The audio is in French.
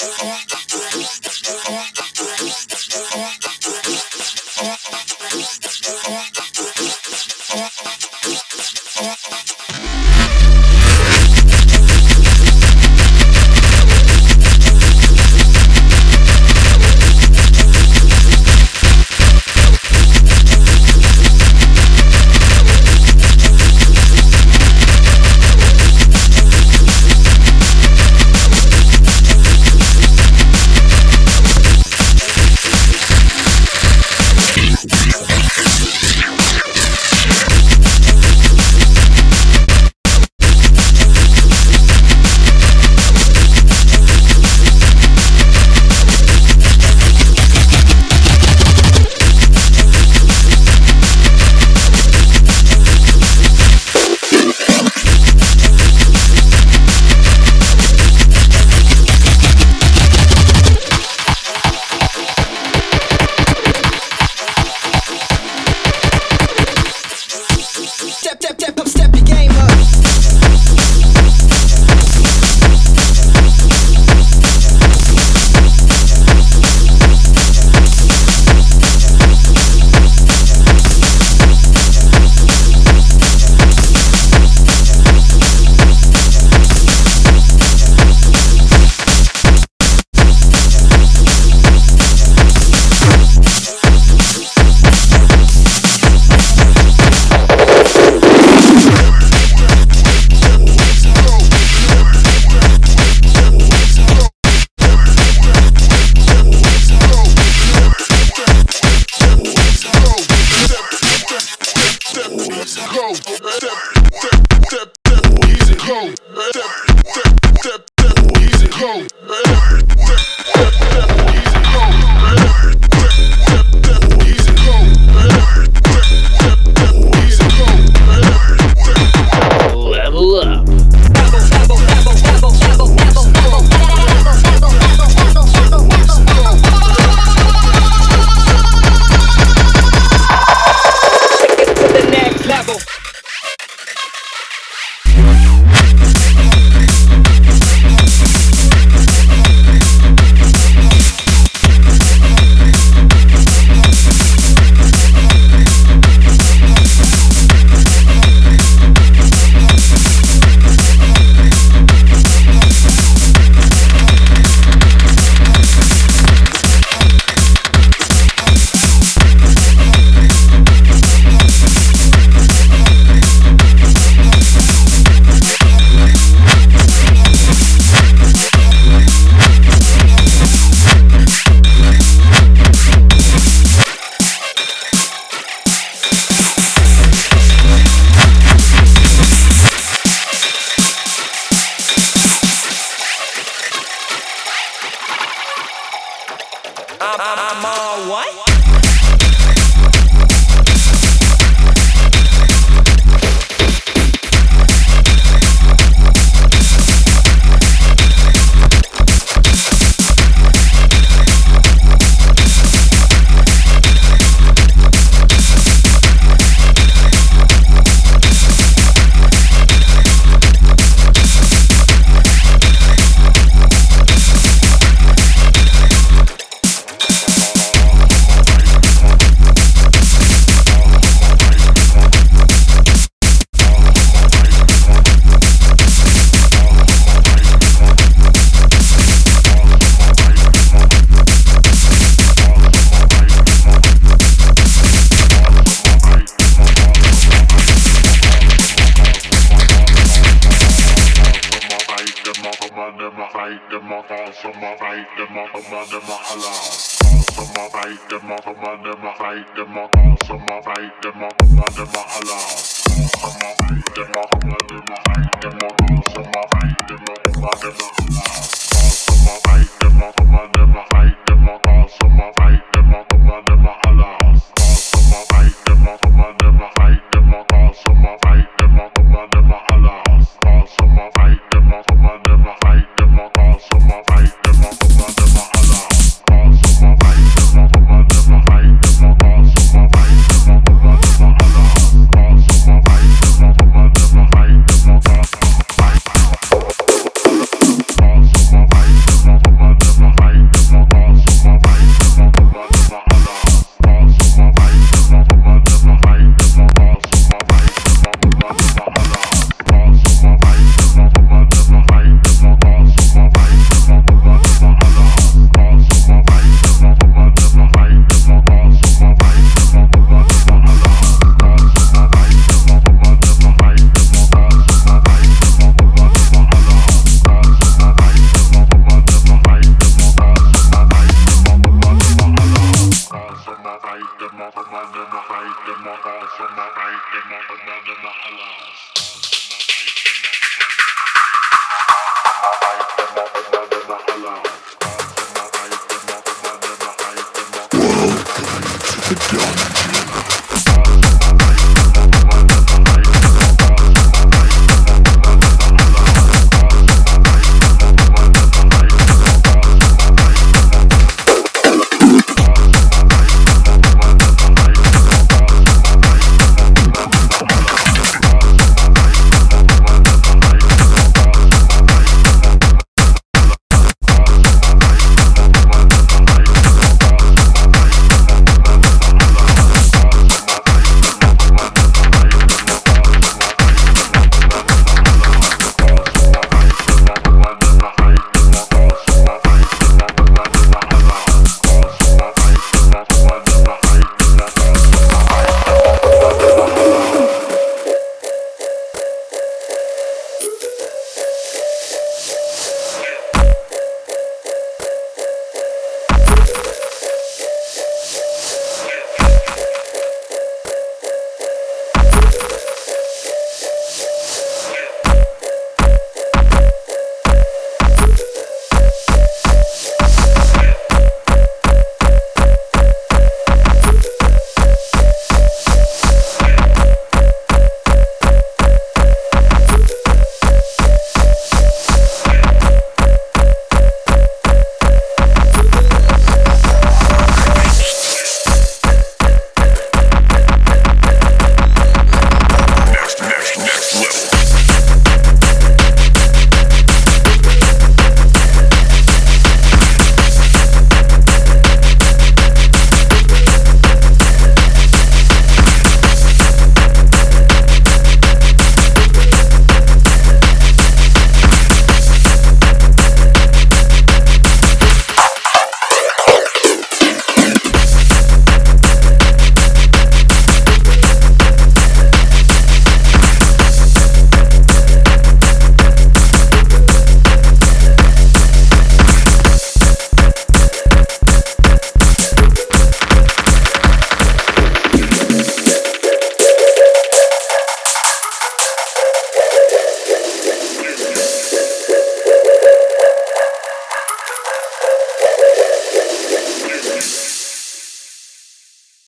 ドラえもん dem a fight, dem a call, some a fight, dem fight, dem a come a some a fight, dem a some a fight, fight, dem a call, some a fight, dem a come some a fight, dem a come fight, dem a call, some some some some to go.